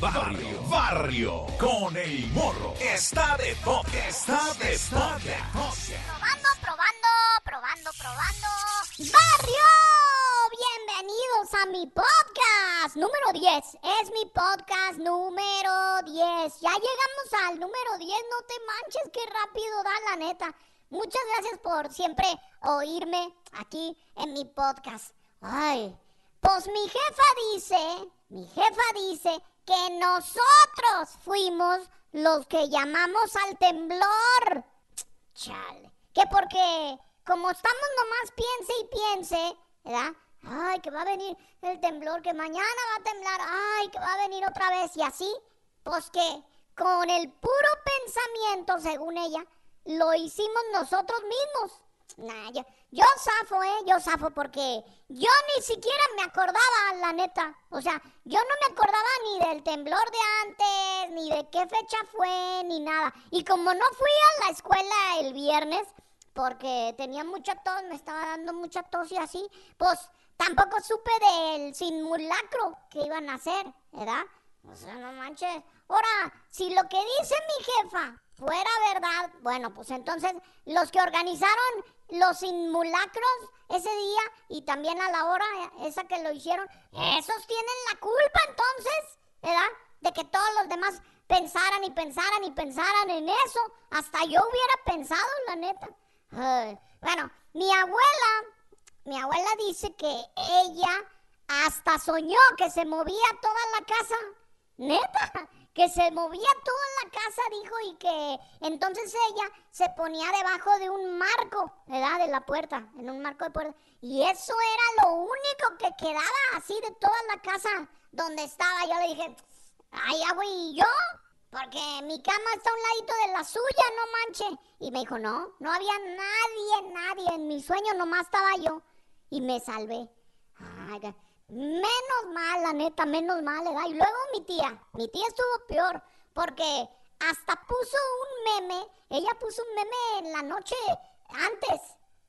Barrio, barrio, con el morro. Está de toque, está de toque. Probando, probando, probando, probando. Barrio, bienvenidos a mi podcast número 10. Es mi podcast número 10. Ya llegamos al número 10, no te manches, qué rápido da la neta. Muchas gracias por siempre oírme aquí en mi podcast. Ay, pues mi jefa dice, mi jefa dice que nosotros fuimos los que llamamos al temblor. Chale. Que porque como estamos nomás piense y piense, ¿verdad? Ay, que va a venir el temblor, que mañana va a temblar, ay, que va a venir otra vez y así, pues que con el puro pensamiento, según ella, lo hicimos nosotros mismos. Nah, yo, yo zafo, ¿eh? Yo zafo porque yo ni siquiera me acordaba, la neta. O sea, yo no me acordaba ni del temblor de antes, ni de qué fecha fue, ni nada. Y como no fui a la escuela el viernes, porque tenía mucha tos, me estaba dando mucha tos y así, pues tampoco supe del simulacro que iban a hacer, ¿verdad? O sea, no manches. Ahora, si lo que dice mi jefa fuera verdad, bueno, pues entonces los que organizaron los simulacros ese día y también a la hora esa que lo hicieron, esos tienen la culpa entonces, ¿verdad? De que todos los demás pensaran y pensaran y pensaran en eso. Hasta yo hubiera pensado, la neta. bueno, mi abuela, mi abuela dice que ella hasta soñó que se movía toda la casa. Neta, que se movía toda la casa, dijo, y que entonces ella se ponía debajo de un marco, ¿verdad? De la puerta, en un marco de puerta. Y eso era lo único que quedaba así de toda la casa donde estaba. Yo le dije, ay, agua, ¿y yo? Porque mi cama está a un ladito de la suya, no manche. Y me dijo, no, no había nadie, nadie. En mi sueño nomás estaba yo. Y me salvé. Ay, Menos mal, la neta, menos mal, ¿verdad? Y luego mi tía, mi tía estuvo peor, porque hasta puso un meme, ella puso un meme en la noche antes,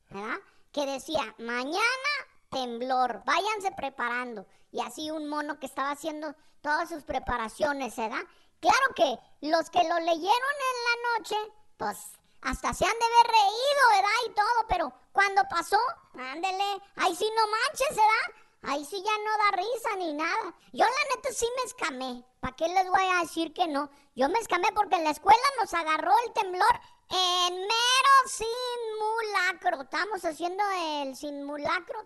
¿verdad? Que decía, mañana temblor, váyanse preparando. Y así un mono que estaba haciendo todas sus preparaciones, ¿verdad? Claro que los que lo leyeron en la noche, pues hasta se han de haber reído, ¿verdad? Y todo, pero cuando pasó, ándele, ahí sí no manches, ¿verdad? Ahí sí ya no da risa ni nada. Yo la neta sí me escamé. ¿Para qué les voy a decir que no? Yo me escamé porque en la escuela nos agarró el temblor en mero simulacro. Estamos haciendo el simulacro.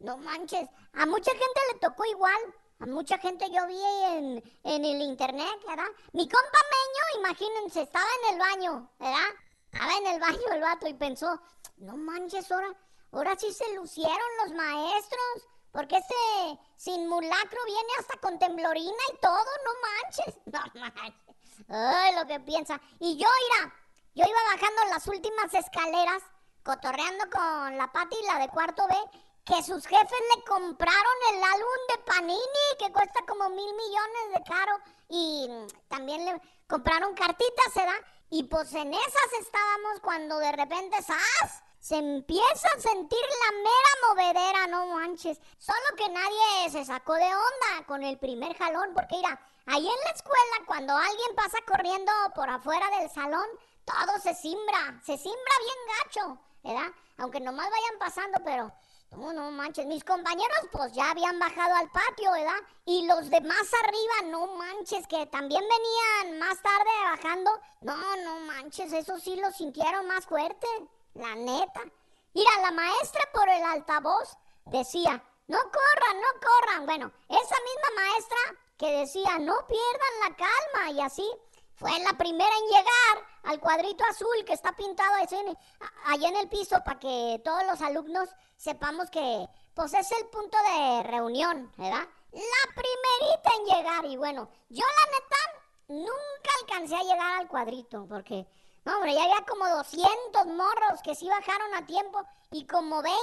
No manches. A mucha gente le tocó igual. A mucha gente yo vi en, en el internet, ¿verdad? Mi compa Meño, imagínense, estaba en el baño, ¿verdad? Estaba en el baño el vato y pensó, no manches, ahora, ahora sí se lucieron los maestros. Porque este simulacro viene hasta con temblorina y todo, no manches. No manches. Ay, lo que piensa. Y yo, mira, yo iba bajando las últimas escaleras, cotorreando con la Pati y la de cuarto B, que sus jefes le compraron el álbum de Panini, que cuesta como mil millones de caro. Y también le compraron cartitas, ¿verdad? Y pues en esas estábamos cuando de repente, ¡zas! Se empieza a sentir la mera movedera, no manches. Solo que nadie se sacó de onda con el primer jalón, porque mira, ahí en la escuela, cuando alguien pasa corriendo por afuera del salón, todo se simbra, se simbra bien gacho, ¿verdad? Aunque nomás vayan pasando, pero no, no manches, mis compañeros pues ya habían bajado al patio, ¿verdad? Y los de más arriba, no manches, que también venían más tarde bajando. No, no manches, eso sí lo sintieron más fuerte. La neta. Mira, la maestra por el altavoz decía, no corran, no corran. Bueno, esa misma maestra que decía, no pierdan la calma y así, fue la primera en llegar al cuadrito azul que está pintado ahí en el piso para que todos los alumnos sepamos que pues es el punto de reunión, ¿verdad? La primerita en llegar y bueno, yo la neta nunca alcancé a llegar al cuadrito porque no, hombre, ya había como 200 morros que sí bajaron a tiempo y como 20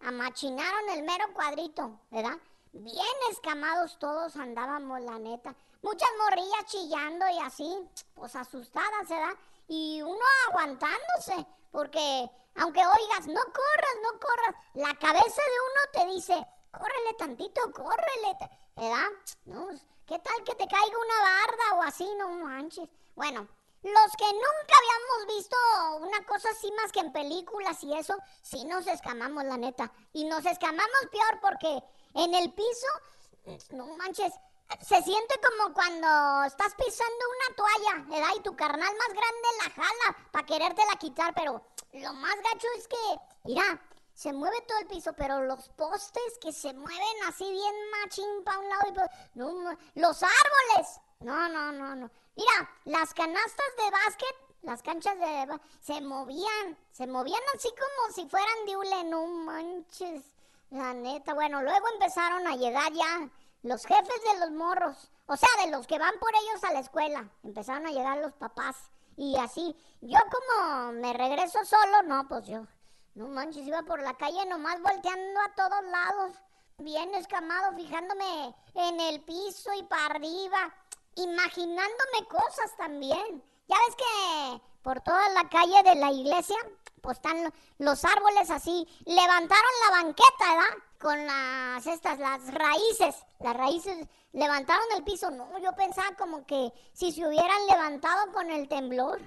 amachinaron el mero cuadrito, ¿verdad? Bien escamados todos andábamos, la neta. Muchas morrillas chillando y así, pues asustadas, ¿verdad? Y uno aguantándose, porque aunque oigas, no corras, no corras, la cabeza de uno te dice, córrele tantito, córrele, ¿verdad? No, ¿qué tal que te caiga una barda o así? No manches. Bueno, los que nunca habíamos visto una cosa así más que en películas y eso, sí nos escamamos, la neta. Y nos escamamos peor porque en el piso, no manches, se siente como cuando estás pisando una toalla, ¿verdad? Y tu carnal más grande la jala para querértela quitar, pero lo más gacho es que, mira, se mueve todo el piso, pero los postes que se mueven así bien machín para un lado y para... No, los árboles. No, no, no, no. Mira, las canastas de básquet, las canchas de... se movían, se movían así como si fueran de hule, no manches. La neta, bueno, luego empezaron a llegar ya los jefes de los morros, o sea, de los que van por ellos a la escuela, empezaron a llegar los papás y así. Yo como me regreso solo, no, pues yo, no manches, iba por la calle nomás volteando a todos lados, bien escamado, fijándome en el piso y para arriba, imaginándome cosas también. Ya ves que por toda la calle de la iglesia, pues están los árboles así. Levantaron la banqueta, ¿verdad? Con las estas, las raíces. Las raíces levantaron el piso. No, yo pensaba como que si se hubieran levantado con el temblor.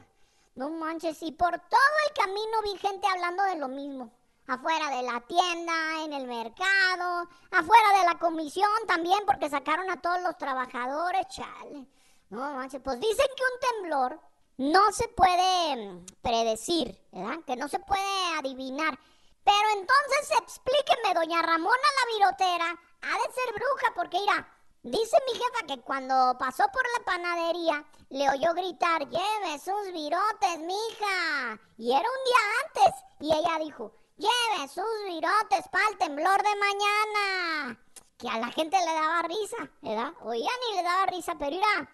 No manches, y por todo el camino vi gente hablando de lo mismo. Afuera de la tienda, en el mercado, afuera de la comisión también, porque sacaron a todos los trabajadores, chale. No manches, pues dicen que un temblor no se puede mm, predecir, ¿verdad? Que no se puede adivinar. Pero entonces explíqueme, doña Ramona la virotera, ha de ser bruja, porque mira, dice mi jefa que cuando pasó por la panadería, le oyó gritar, lleve sus virotes, mija. Y era un día antes. Y ella dijo, lleve sus virotes para el temblor de mañana. Que a la gente le daba risa, ¿verdad? Oía ni le daba risa, pero mira,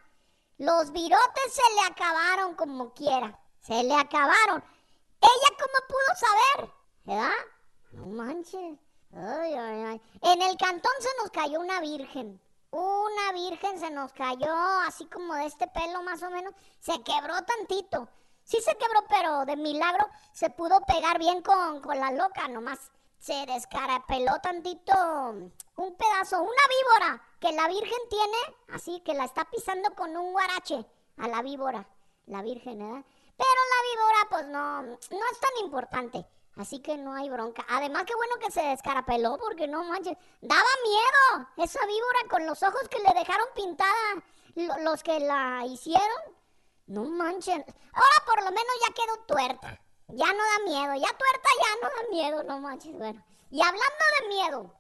los virotes se le acabaron como quiera. Se le acabaron. ¿Ella cómo pudo saber? ¿Verdad? No manches. En el cantón se nos cayó una virgen. Una virgen se nos cayó, así como de este pelo más o menos. Se quebró tantito. Sí se quebró, pero de milagro se pudo pegar bien con, con la loca nomás se descarapeló tantito un pedazo, una víbora que la Virgen tiene, así que la está pisando con un guarache a la víbora, la Virgen, ¿verdad? Pero la víbora, pues no, no es tan importante. Así que no hay bronca. Además, qué bueno que se descarapeló, porque no manches. Daba miedo esa víbora con los ojos que le dejaron pintada los que la hicieron. No manchen. Ahora por lo menos ya quedó tuerta. Ya no da miedo, ya tuerta ya no da miedo, no manches, bueno. Y hablando de miedo,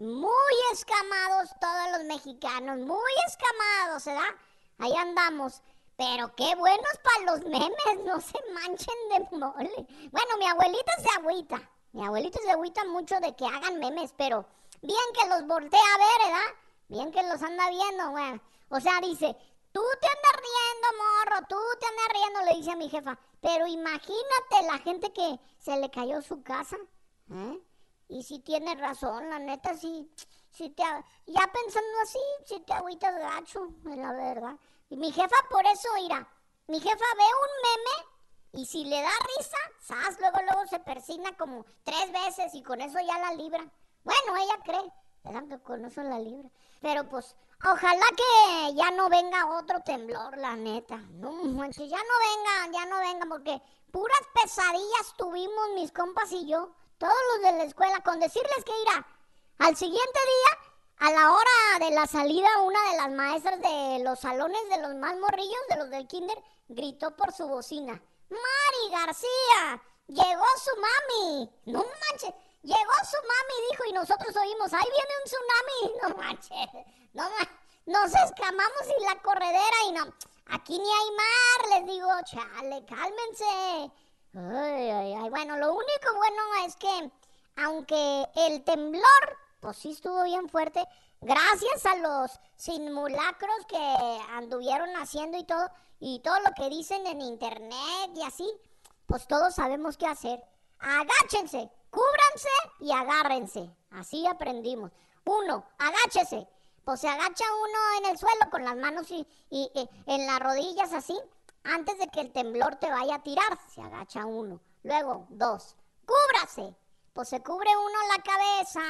muy escamados todos los mexicanos, muy escamados, ¿verdad? Ahí andamos. Pero qué buenos para los memes, no se manchen de mole. Bueno, mi abuelita se agüita. Mi abuelita se agüita mucho de que hagan memes, pero bien que los voltea a ver, ¿verdad? Bien que los anda viendo, bueno. O sea, dice, Tú te andas riendo, morro, tú te andas riendo, le dice a mi jefa. Pero imagínate la gente que se le cayó su casa. ¿eh? Y si tiene razón, la neta, sí. Si te, ya pensando así, si te agüitas gacho, la verdad. Y mi jefa por eso irá. Mi jefa ve un meme y si le da risa, ¿sabes? Luego, luego se persina como tres veces y con eso ya la libra. Bueno, ella cree, ¿verdad? Que la libra. Pero pues Ojalá que ya no venga otro temblor, la neta. No manches, ya no venga, ya no venga, porque puras pesadillas tuvimos mis compas y yo, todos los de la escuela, con decirles que irá. Al siguiente día, a la hora de la salida, una de las maestras de los salones de los más morrillos, de los del kinder, gritó por su bocina. Mari García, llegó su mami. No manches, llegó su mami, dijo, y nosotros oímos, ahí viene un tsunami. No manches. No, nos escamamos y la corredera y no. Aquí ni hay mar, les digo, chale, cálmense. Ay, ay, ay. Bueno, lo único bueno es que, aunque el temblor, pues sí estuvo bien fuerte, gracias a los simulacros que anduvieron haciendo y todo, y todo lo que dicen en internet y así, pues todos sabemos qué hacer. Agáchense, cúbranse y agárrense. Así aprendimos. Uno, agáchese pues se agacha uno en el suelo con las manos y, en las rodillas así, antes de que el temblor te vaya a tirar, se agacha uno. Luego, dos, cúbrase. Pues se cubre uno la cabeza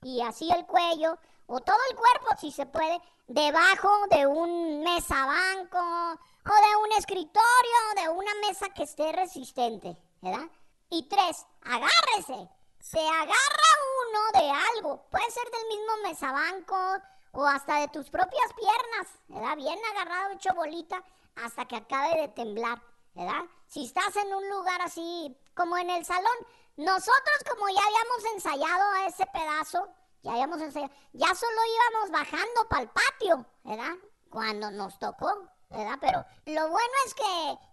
y así el cuello o todo el cuerpo si se puede, debajo de un mesa banco o de un escritorio, de una mesa que esté resistente, ¿verdad? Y tres, agárrese. Se agarra uno de algo, puede ser del mismo mesabanco o hasta de tus propias piernas, ¿verdad? Bien agarrado, hecho bolita, hasta que acabe de temblar, ¿verdad? Si estás en un lugar así como en el salón, nosotros como ya habíamos ensayado a ese pedazo, ya habíamos ensayado, ya solo íbamos bajando para el patio, ¿verdad? Cuando nos tocó ¿verdad? Pero lo bueno es que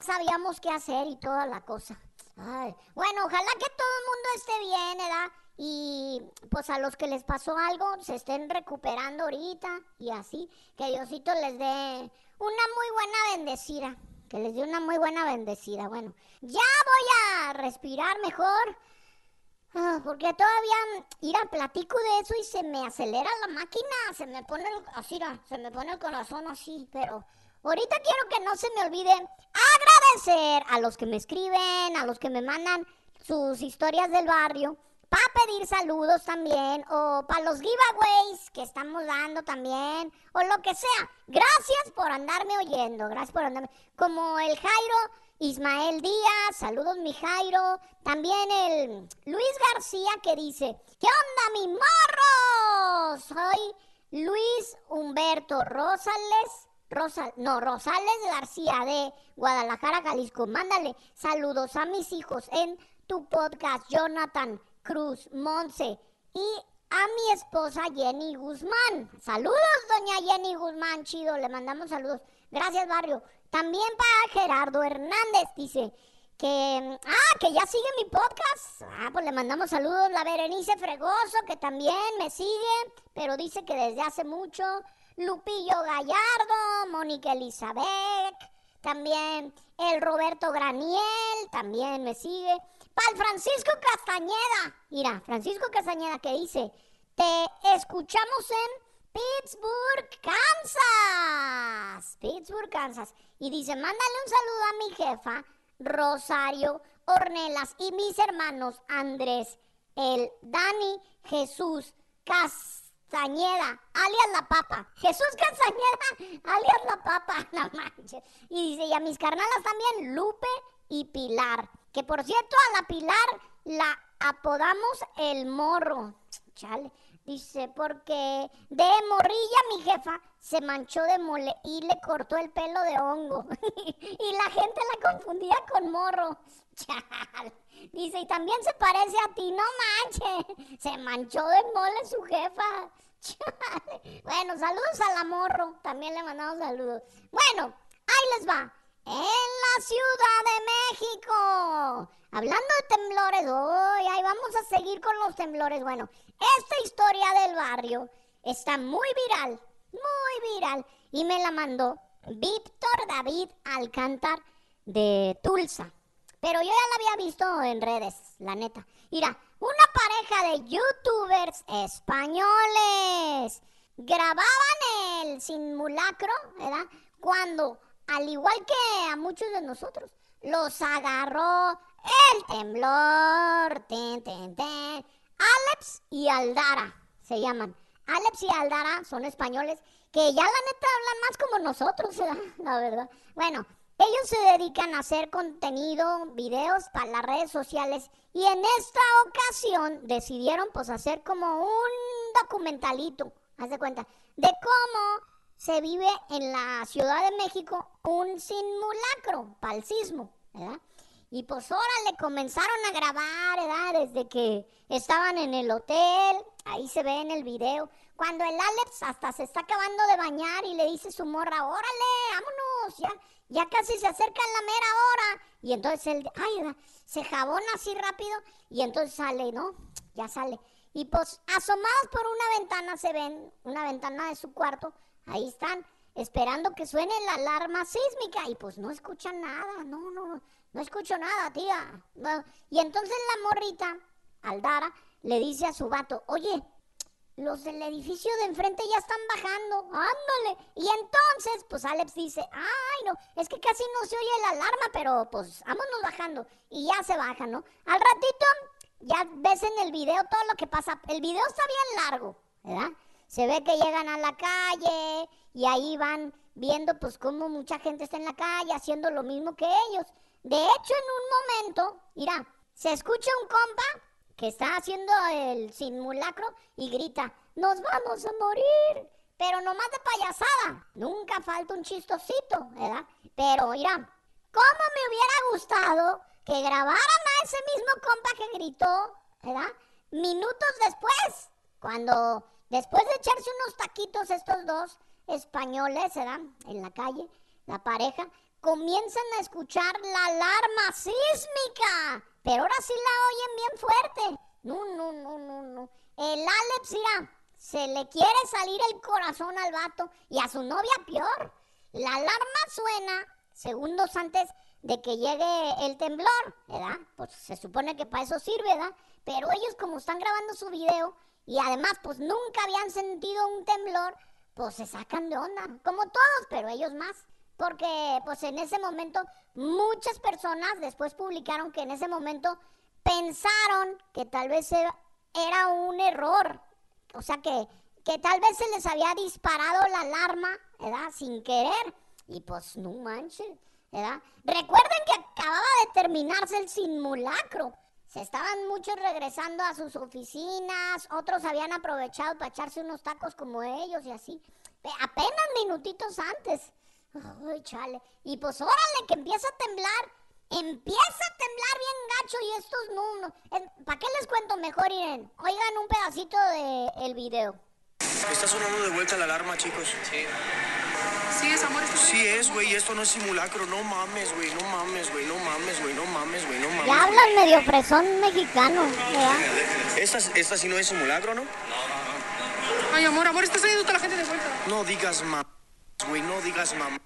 Sabíamos qué hacer y toda la cosa. Bueno, ojalá que todo el mundo esté bien, ¿verdad? Y pues a los que les pasó algo se estén recuperando ahorita y así. Que Diosito les dé una muy buena bendecida. Que les dé una muy buena bendecida. Bueno, ya voy a respirar mejor. Ah, porque todavía ir a platico de eso y se me acelera la máquina, se me pone el, así, se me pone el corazón así, pero ahorita quiero que no se me olvide agradecer a los que me escriben, a los que me mandan sus historias del barrio, para pedir saludos también, o para los giveaways que estamos dando también, o lo que sea. Gracias por andarme oyendo, gracias por andarme. Como el Jairo Ismael Díaz, saludos mi Jairo. También el Luis García que dice, ¿qué onda mi morro? Soy Luis Humberto Rosales. Rosa, no, Rosales García de Guadalajara, Jalisco. Mándale saludos a mis hijos en tu podcast, Jonathan Cruz Monse. Y a mi esposa Jenny Guzmán. Saludos, doña Jenny Guzmán, chido, le mandamos saludos. Gracias, barrio. También para Gerardo Hernández, dice que, ah, que ya sigue mi podcast. Ah, pues le mandamos saludos. La Berenice Fregoso, que también me sigue, pero dice que desde hace mucho. Lupillo Gallardo, Mónica Elizabeth, también el Roberto Graniel, también me sigue. Para el Francisco Castañeda, mira, Francisco Castañeda que dice, te escuchamos en Pittsburgh, Kansas. Pittsburgh, Kansas. Y dice, mándale un saludo a mi jefa, Rosario Ornelas, y mis hermanos Andrés, el Dani, Jesús, Castañeda, alias la papa. Jesús Castañeda, alias la papa, no manches. Y dice, y a mis carnalas también, Lupe y Pilar. Que por cierto, a la Pilar la apodamos el morro. Chale. Dice, porque de morrilla mi jefa se manchó de mole y le cortó el pelo de hongo. y la gente la confundía con morro. Chal. Dice, y también se parece a ti, no manches. Se manchó de mole su jefa. Bueno, saludos a la morro. También le mandamos saludos. Bueno, ahí les va. En la Ciudad de México. Hablando de temblores, hoy ahí vamos a seguir con los temblores. Bueno, esta historia del barrio está muy viral, muy viral. Y me la mandó Víctor David Alcántar de Tulsa. Pero yo ya la había visto en redes, la neta. Mira, una pareja de youtubers españoles grababan el simulacro, ¿verdad? Cuando al igual que a muchos de nosotros, los agarró el temblor. Ten, ten, ten. Alex y Aldara se llaman. Alex y Aldara son españoles que ya la neta hablan más como nosotros, la verdad. Bueno, Ellos se dedican a hacer contenido, videos para las redes sociales y en esta ocasión decidieron pues hacer como un documentalito, haz de cuenta, de cómo se vive en la Ciudad de México un simulacro para sismo, ¿verdad? Y pues le comenzaron a grabar, ¿verdad? Desde que estaban en el hotel, ahí se ve en el video, cuando el Alex hasta se está acabando de bañar y le dice su morra, órale, vámonos, ya, casi se acerca la mera hora. Y entonces él, se jabona así rápido y entonces sale, ¿no? Ya sale. Y pues asomados por una ventana se ven, una ventana de su cuarto, ahí están, esperando que suene la alarma sísmica y pues no escuchan nada, no, no, no escucho nada, tía. Y entonces la morrita, Aldara, le dice a su vato, oye, los del edificio de enfrente ya están bajando, ándale. Y entonces, pues Alex dice, ay, no, es que casi no se oye la alarma, pero pues vámonos bajando. Y ya se baja, ¿no? Al ratito, ya ves en el video todo lo que pasa. El video está bien largo, ¿verdad? Se ve que llegan a la calle y ahí van viendo pues cómo mucha gente está en la calle haciendo lo mismo que ellos. De hecho, en un momento, mira, se escucha un compa que está haciendo el simulacro y grita, nos vamos a morir. Pero nomás de payasada, nunca falta un chistosito, ¿verdad? Pero mira, ¿cómo me hubiera gustado que grabaran a ese mismo compa que gritó, ¿verdad? Minutos después, cuando después de echarse unos taquitos estos dos españoles, ¿verdad? En la calle, la pareja, comienzan a escuchar la alarma sísmica. Pero ahora sí la oyen bien fuerte. No, no, no, no, no. El Alex, mira, se le quiere salir el corazón al vato y a su novia peor. La alarma suena segundos antes de que llegue el temblor, ¿verdad? Pues se supone que para eso sirve, ¿verdad? Pero ellos como están grabando su video y además pues nunca habían sentido un temblor, pues se sacan de onda, como todos, pero ellos más porque pues en ese momento muchas personas después publicaron que en ese momento pensaron que tal vez era un error, o sea que, que tal vez se les había disparado la alarma, ¿verdad? Sin querer, y pues no manches, ¿verdad? Recuerden que acababa de terminarse el simulacro. Se estaban muchos regresando a sus oficinas, otros habían aprovechado para echarse unos tacos como ellos y así. Apenas minutitos antes. Ay, chale. Y pues órale, que empieza a temblar. Empieza a temblar bien gacho y estos no. no. ¿Para qué les cuento mejor, Iren? Oigan un pedacito del el video. Está sonando de vuelta la alarma, chicos. Sí. Sí es, amor. Sí es, güey. Esto no es simulacro. No mames, güey. No mames, güey. No mames, güey. No mames, güey. No mames. Ya hablan medio fresón mexicano. Esta, esta sí no es simulacro, ¿no? Ay, amor, amor, está saliendo toda la gente de vuelta. No digas mamá, güey. No digas mamá.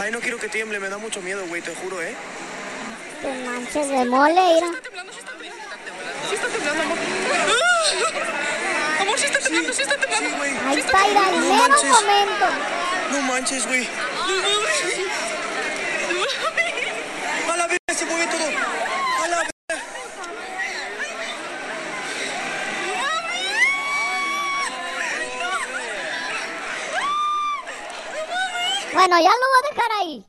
Ay, no quiero que tiemble. Me da mucho miedo, güey. Te juro, ¿eh? Te manches de mole, mira. Está temblando, sí está temblando. Sí está temblando, amor. Amor, sí está temblando, sí está temblando. Sí, güey. Ahí está, Ira, el No mero manches. momento. No manches, güey. A la verga se mueve todo. A la verga. Bueno, ya lo voy a dejar ahí.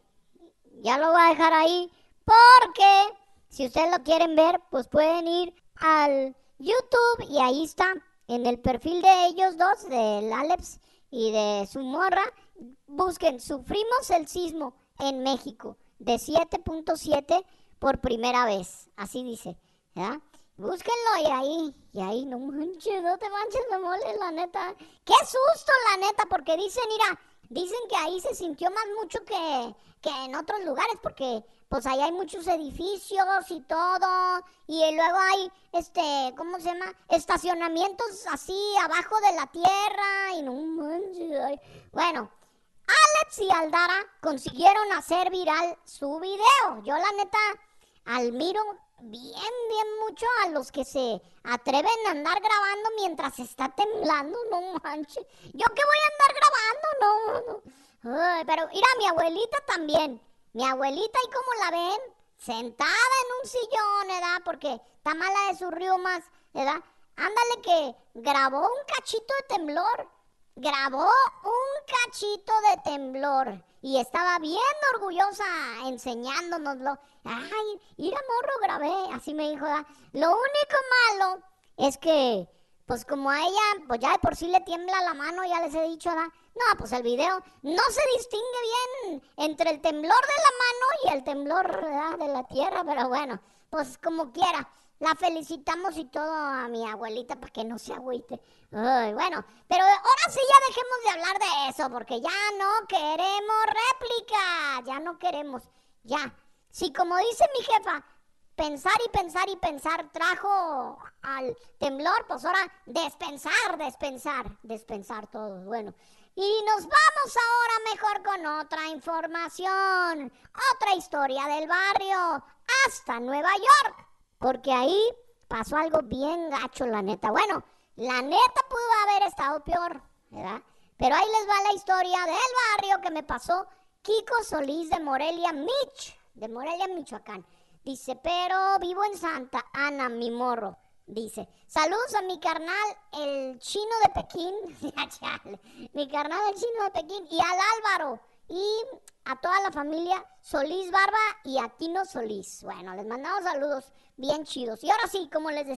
Ya lo voy a dejar ahí. Porque si ustedes lo quieren ver, pues pueden ir al YouTube y ahí está. En el perfil de ellos dos, del Alex y de su morra, busquen, sufrimos el sismo en México de 7.7 por primera vez. Así dice. ¿ya? Búsquenlo y ahí, y ahí, no manches, no te manches de mole, la neta. Qué susto, la neta, porque dicen, mira, dicen que ahí se sintió más mucho que, que en otros lugares, porque pues ahí hay muchos edificios y todo, y luego hay, este, ¿cómo se llama? Estacionamientos así abajo de la tierra, y no manches. Bueno, Alex y Aldara consiguieron hacer viral su video. Yo la neta admiro bien, bien mucho a los que se atreven a andar grabando mientras está temblando, no manches. Yo que voy a andar grabando, no, no. Pero mira, mi abuelita también. Mi abuelita, ¿y cómo la ven? Sentada en un sillón, ¿verdad? Porque está mala de sus riumas, ¿verdad? Ándale que grabó un cachito de temblor grabó un cachito de temblor y estaba bien orgullosa enseñándonoslo. Ay, ir morro grabé, así me dijo. ¿verdad? Lo único malo es que, pues como a ella, pues ya de por sí le tiembla la mano, ya les he dicho. No, pues el video no se distingue bien entre el temblor de la mano y el temblor de la tierra, pero bueno, pues como quiera. La felicitamos y todo a mi abuelita para que no se agüite. Bueno, pero ahora sí ya dejemos de hablar de eso, porque ya no queremos réplica. Ya no queremos. Ya. Si como dice mi jefa, pensar y pensar y pensar trajo al temblor, pues ahora despensar, despensar, despensar todos. Bueno. Y nos vamos ahora mejor con otra información, otra historia del barrio, hasta Nueva York, porque ahí pasó algo bien gacho, la neta. Bueno, la neta pudo haber estado peor, ¿verdad? Pero ahí les va la historia del barrio que me pasó Kiko Solís de Morelia, Mich, de Morelia, Michoacán. Dice, pero vivo en Santa Ana, mi morro. Dice, saludos a mi carnal, el chino de Pekín. Mi carnal, el chino de Pekín. Y al Álvaro. Y a toda la familia Solís Barba y a Tino Solís. Bueno, les mandamos saludos bien chidos. Y ahora sí, como les decía.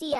En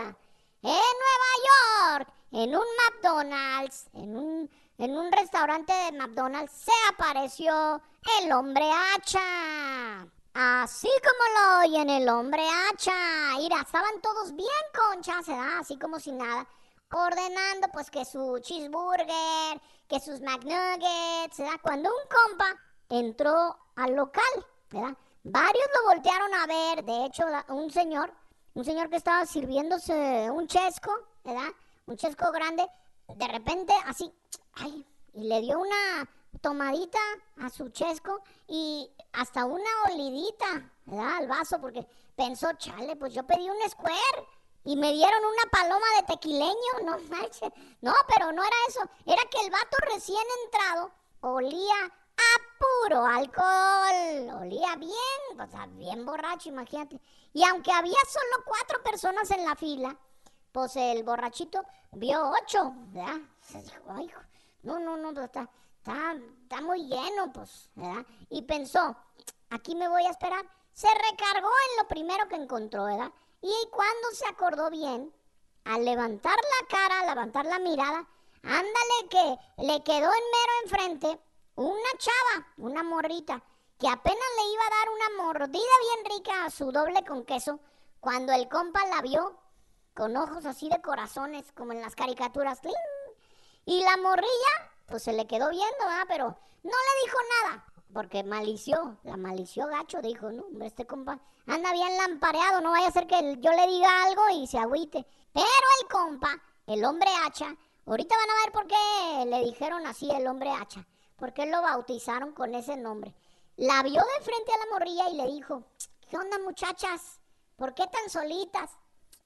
Nueva York, en un McDonald's, en un, en un restaurante de McDonald's, se apareció el hombre hacha. Así como lo oyen, el hombre hacha. Mira, estaban todos bien conchas, ¿verdad? Así como si nada. Ordenando pues que su cheeseburger, que sus McNuggets, ¿verdad? Cuando un compa entró al local, ¿verdad? Varios lo voltearon a ver. De hecho, un señor, un señor que estaba sirviéndose un chesco, ¿verdad? Un chesco grande, de repente así, ay, y le dio una tomadita a su chesco y hasta una olidita, ¿verdad? Al vaso, porque pensó, chale, pues yo pedí un square y me dieron una paloma de tequileño, no manches. No, pero no era eso, era que el vato recién entrado olía a puro alcohol, olía bien, o sea, bien borracho, imagínate. Y aunque había solo cuatro personas en la fila, pues el borrachito vio ocho, ¿verdad? Se dijo, ay, no, no, no, pues está, está, está muy lleno, pues, ¿verdad? Y pensó, aquí me voy a esperar. Se recargó en lo primero que encontró, ¿verdad? Y cuando se acordó bien, al levantar la cara, al levantar la mirada, ándale que le quedó en mero enfrente una chava, una morrita, que apenas le iba a dar una mordida bien rica a su doble con queso, cuando el compa la vio con ojos así de corazones, como en las caricaturas. Y la morrilla, pues se le quedó viendo, ¿verdad? Pero no le dijo nada, porque malició, la malició gacho, dijo, no, hombre, este compa anda bien lampareado, no vaya a ser que yo le diga algo y se agüite. Pero el compa, el hombre hacha, ahorita van a ver por qué le dijeron así el hombre hacha, por qué lo bautizaron con ese nombre. La vio de frente a la morrilla y le dijo, ¿qué onda muchachas? ¿Por qué tan solitas?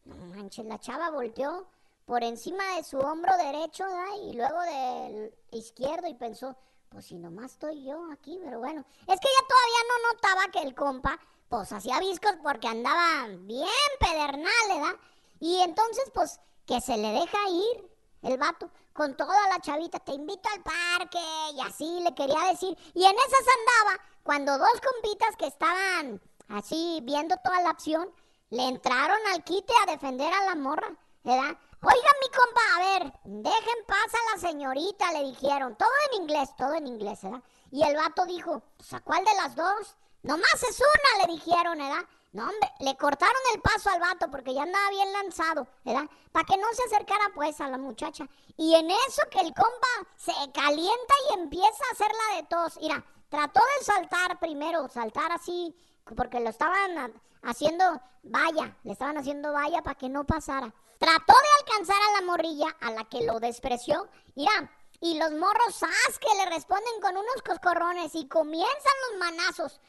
No manches, la chava volteó por encima de su hombro derecho y luego del izquierdo y pensó, pues si nomás estoy yo aquí, pero bueno. Es que ella todavía no notaba que el compa, pues hacía viscos porque andaba bien pedernal, ¿verdad? Y entonces, pues, que se le deja ir el vato con toda la chavita, te invito al parque y así le quería decir. Y en esas andaba cuando dos compitas que estaban así viendo toda la acción, le entraron al quite a defender a la morra, ¿verdad? Oiga, mi compa, a ver, dejen paz a la señorita, le dijeron. Todo en inglés, todo en inglés, ¿verdad? Y el vato dijo, pues, ¿a cuál de las dos? Nomás es una, le dijeron, ¿verdad? No, hombre, le cortaron el paso al vato porque ya andaba bien lanzado, ¿verdad? Para que no se acercara pues a la muchacha. Y en eso que el compa se calienta y empieza a hacerla de tos. Mira, trató de saltar primero, saltar así, porque lo estaban haciendo valla, le estaban haciendo valla para que no pasara. Trató de alcanzar a la morrilla, a la que lo despreció. Mira, y los morros, ¡zas! que le responden con unos coscorrones y comienzan los manazos.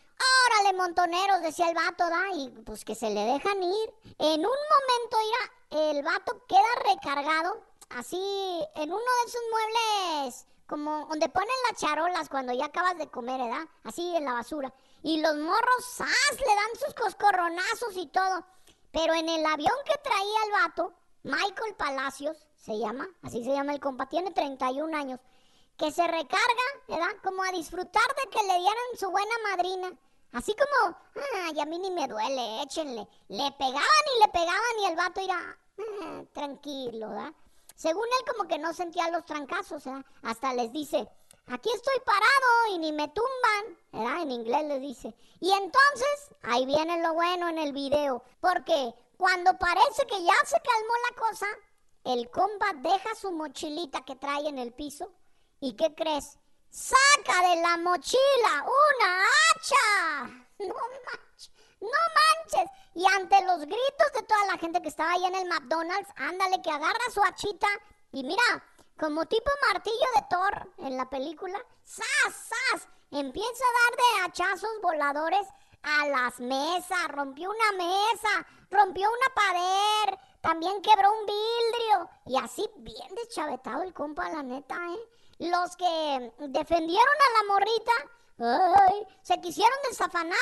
Órale, montoneros, decía el vato, ¿da? Y pues que se le dejan ir. En un momento, mira, el vato queda recargado, así, en uno de esos muebles, como donde ponen las charolas cuando ya acabas de comer, ¿verdad? Así en la basura. Y los morros, ¡zas! le dan sus coscorronazos y todo. Pero en el avión que traía el vato, Michael Palacios, se llama, así se llama el compa, tiene 31 años, que se recarga, ¿verdad? Como a disfrutar de que le dieran su buena madrina. Así como, ay, a mí ni me duele, échenle. Le pegaban y le pegaban y el vato irá, "Ah, tranquilo, ¿verdad? Según él como que no sentía los trancazos, ¿verdad? Hasta les dice, aquí estoy parado y ni me tumban, ¿verdad? En inglés les dice. Y entonces, ahí viene lo bueno en el video, porque cuando parece que ya se calmó la cosa, el compa deja su mochilita que trae en el piso ¿Y qué crees? ¡Saca de la mochila una hacha! No manches, no manches. Y ante los gritos de toda la gente que estaba ahí en el McDonald's, ándale que agarra su hachita y mira, como tipo martillo de Thor en la película, ¡zas, zas! Empieza a dar de hachazos voladores a las mesas, rompió una mesa, rompió una pared, también quebró un vidrio y así bien deschavetado el compa, la neta, ¿eh? Los que defendieron a la morrita, se quisieron desafanar.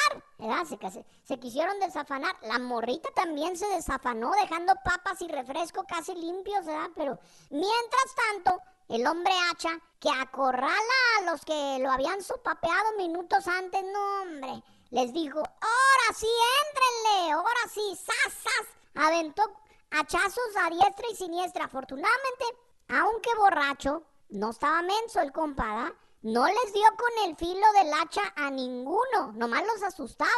Se, quisieron desafanar. La morrita también se desafanó, dejando papas y refresco casi limpios. Pero mientras tanto, el hombre hacha que acorrala a los que lo habían sopapeado minutos antes, no, hombre, les dijo, ahora sí, éntrenle, ahora sí, sas, sas. Aventó hachazos a diestra y siniestra. Afortunadamente, aunque borracho, no estaba menso el compada. No les dio con el filo del hacha a ninguno, nomás los asustaba,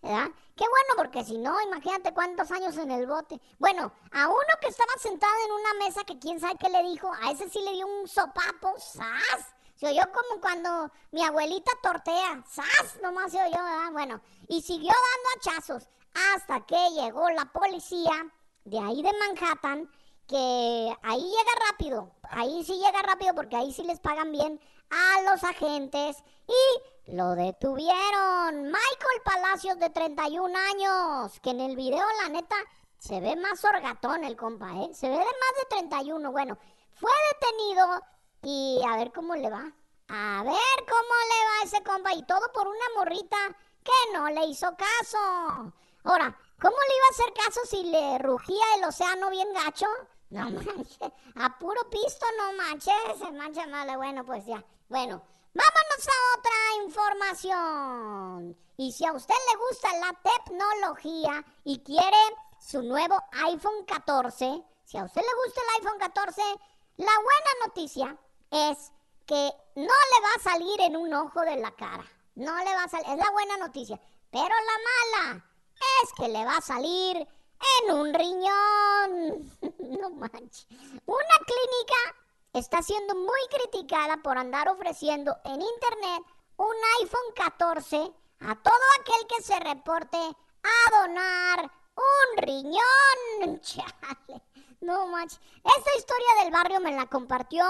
¿verdad? Qué bueno, porque si no, imagínate cuántos años en el bote. Bueno, a uno que estaba sentado en una mesa que quién sabe qué le dijo, a ese sí le dio un sopapo, ¡zas! Se oyó como cuando mi abuelita tortea, ¡zas! Nomás se oyó, ¿verdad? Bueno, y siguió dando hachazos hasta que llegó la policía de ahí de Manhattan, que ahí llega rápido, ahí sí llega rápido porque ahí sí les pagan bien a los agentes y lo detuvieron. Michael Palacios de 31 años, que en el video la neta se ve más orgatón el compa, ¿eh? Se ve de más de 31. Bueno, fue detenido y a ver cómo le va. A ver cómo le va ese compa y todo por una morrita que no le hizo caso. Ahora, ¿cómo le iba a hacer caso si le rugía el océano bien gacho? No manches, a puro pisto no manches, mancha mal. Bueno, pues ya. Bueno, vámonos a otra información. Y si a usted le gusta la tecnología y quiere su nuevo iPhone 14, si a usted le gusta el iPhone 14, la buena noticia es que no le va a salir en un ojo de la cara. No le va a salir, es la buena noticia. Pero la mala es que le va a salir en un riñón. no manches. Una clínica está siendo muy criticada por andar ofreciendo en internet un iPhone 14 a todo aquel que se reporte a donar un riñón. Chale. No manches. Esta historia del barrio me la compartió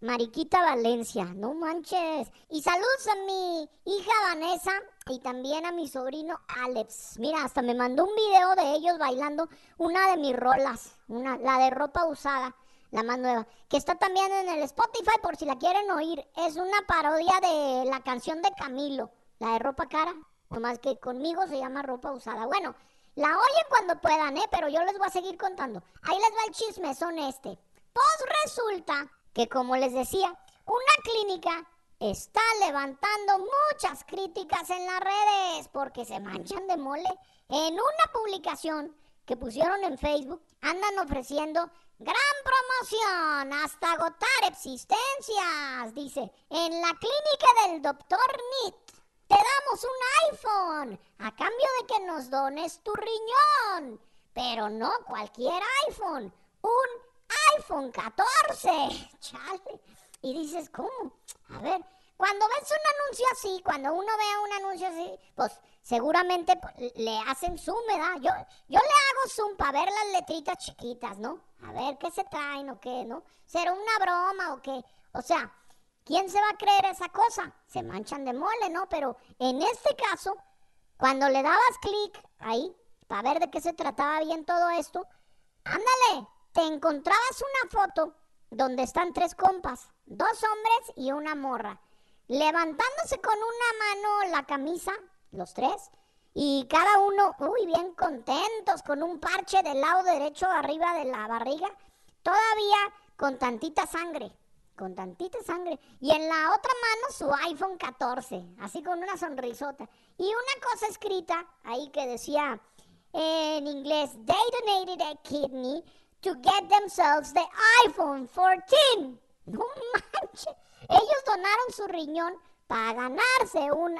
Mariquita Valencia, no manches. Y saludos a mi hija Vanessa y también a mi sobrino Alex. Mira, hasta me mandó un video de ellos bailando una de mis rolas, una, la de ropa usada, la más nueva, que está también en el Spotify por si la quieren oír. Es una parodia de la canción de Camilo, la de ropa cara, nomás que conmigo se llama ropa usada. Bueno, la oyen cuando puedan, ¿eh? Pero yo les voy a seguir contando. Ahí les va el chisme, son este. Pues resulta que como les decía, una clínica está levantando muchas críticas en las redes porque se manchan de mole en una publicación que pusieron en Facebook andan ofreciendo gran promoción hasta agotar existencias. Dice, en la clínica del doctor Nit te damos un iPhone a cambio de que nos dones tu riñón. Pero no cualquier iPhone, un iPhone 14. Chale. Y dices, ¿cómo? A ver, cuando ves un anuncio así, cuando uno ve un anuncio así, pues seguramente pues, le hacen zoom, ¿verdad? Yo, yo le hago zoom para ver las letritas chiquitas, ¿no? A ver qué se traen o qué, ¿no? ¿Será una broma o qué? O sea, ¿quién se va a creer esa cosa? Se manchan de mole, ¿no? Pero en este caso, cuando le dabas clic ahí, para ver de qué se trataba bien todo esto, ándale, te encontrabas una foto donde están tres compas, dos hombres y una morra, levantándose con una mano la camisa, los tres, y cada uno, uy, bien contentos, con un parche del lado derecho arriba de la barriga, todavía con tantita sangre, con tantita sangre, y en la otra mano su iPhone 14, así con una sonrisota, y una cosa escrita ahí que decía en inglés, they donated a kidney to get themselves the iPhone 14. No manches. Ellos donaron su riñón para ganarse un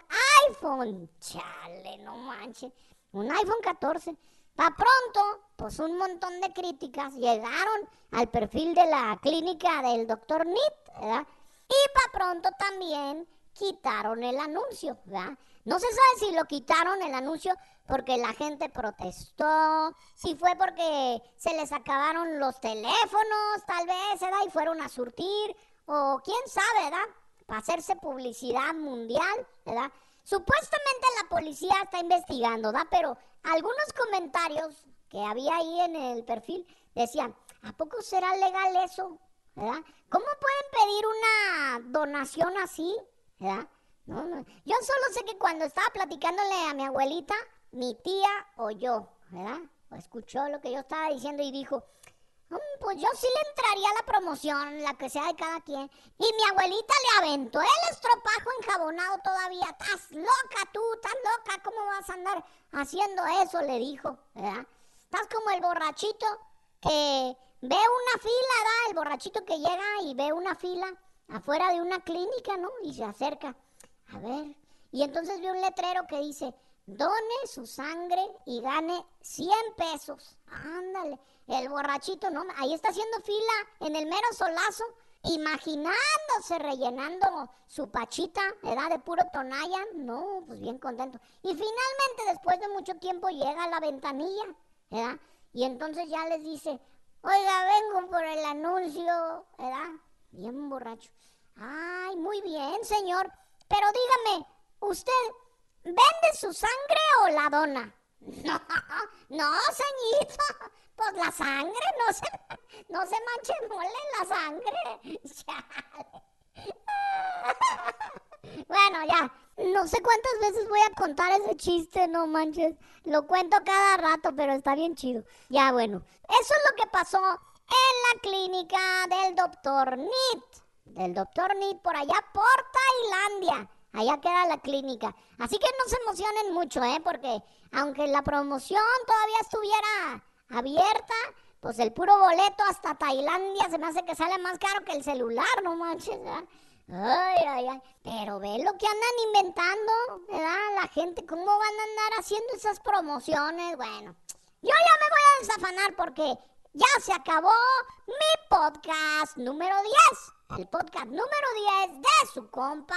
iPhone. Chale, no manches. Un iPhone 14. Para pronto, pues un montón de críticas llegaron al perfil de la clínica del doctor Nit, ¿verdad? Y para pronto también quitaron el anuncio, ¿verdad? No se sabe si lo quitaron el anuncio porque la gente protestó, si fue porque se les acabaron los teléfonos, tal vez, ¿verdad? Y fueron a surtir, o quién sabe, ¿verdad? Para hacerse publicidad mundial, ¿verdad? Supuestamente la policía está investigando, ¿verdad? Pero algunos comentarios que había ahí en el perfil decían, ¿a poco será legal eso? ¿Verdad? ¿Cómo pueden pedir una donación así? ¿Verdad? No, no. Yo solo sé que cuando estaba platicándole a mi abuelita, mi tía oyó, ¿verdad? O escuchó lo que yo estaba diciendo y dijo, "Mm, pues yo sí le entraría a la promoción, la que sea de cada quien. Y mi abuelita le aventó el estropajo enjabonado todavía. Estás loca tú, estás loca, ¿cómo vas a andar haciendo eso? Le dijo, ¿verdad? Estás como el borrachito que ve una fila, ¿verdad? El borrachito que llega y ve una fila afuera de una clínica, ¿no? Y se acerca. A ver. Y entonces ve un letrero que dice, done su sangre y gane 100 pesos. Ándale. El borrachito, ¿no? Ahí está haciendo fila en el mero solazo, imaginándose rellenando su pachita, ¿verdad? De puro tonalla. No, pues bien contento. Y finalmente, después de mucho tiempo, llega a la ventanilla, ¿verdad? Y entonces ya les dice, oiga, vengo por el anuncio, ¿verdad? Bien borracho. Ay, muy bien, señor. Pero dígame, ¿usted vende su sangre o la dona? No, no, señorito. Pues la sangre, no se, no se manche mole la sangre. Bueno, ya. No sé cuántas veces voy a contar ese chiste, no manches. Lo cuento cada rato, pero está bien chido. Ya, bueno. Eso es lo que pasó en la clínica del doctor Nit. Del doctor Nit por allá por Tailandia. Allá queda la clínica. Así que no se emocionen mucho, ¿eh? Porque aunque la promoción todavía estuviera abierta, pues el puro boleto hasta Tailandia se me hace que sale más caro que el celular, no manches. Ay, ay, ay. Pero ve lo que andan inventando, ¿verdad? La gente, ¿cómo van a andar haciendo esas promociones? Bueno, yo ya me voy a desafanar porque ya se acabó mi podcast número 10. El podcast número 10 de su compa.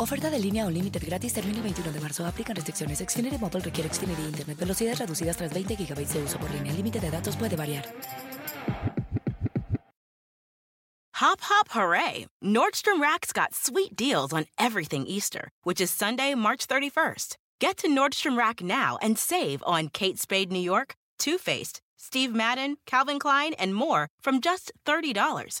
Oferta de línea o límite gratis termina el 21 de marzo. Aplican restricciones. Xfinity Mobile requiere Xfinity Internet. Velocidades reducidas tras 20 GB de uso por línea. El límite de datos puede variar. Hop, hop, hooray! Nordstrom Rack's got sweet deals on everything Easter, which is Sunday, March 31st. Get to Nordstrom Rack now and save on Kate Spade New York, Too Faced, Steve Madden, Calvin Klein, and more from just $30.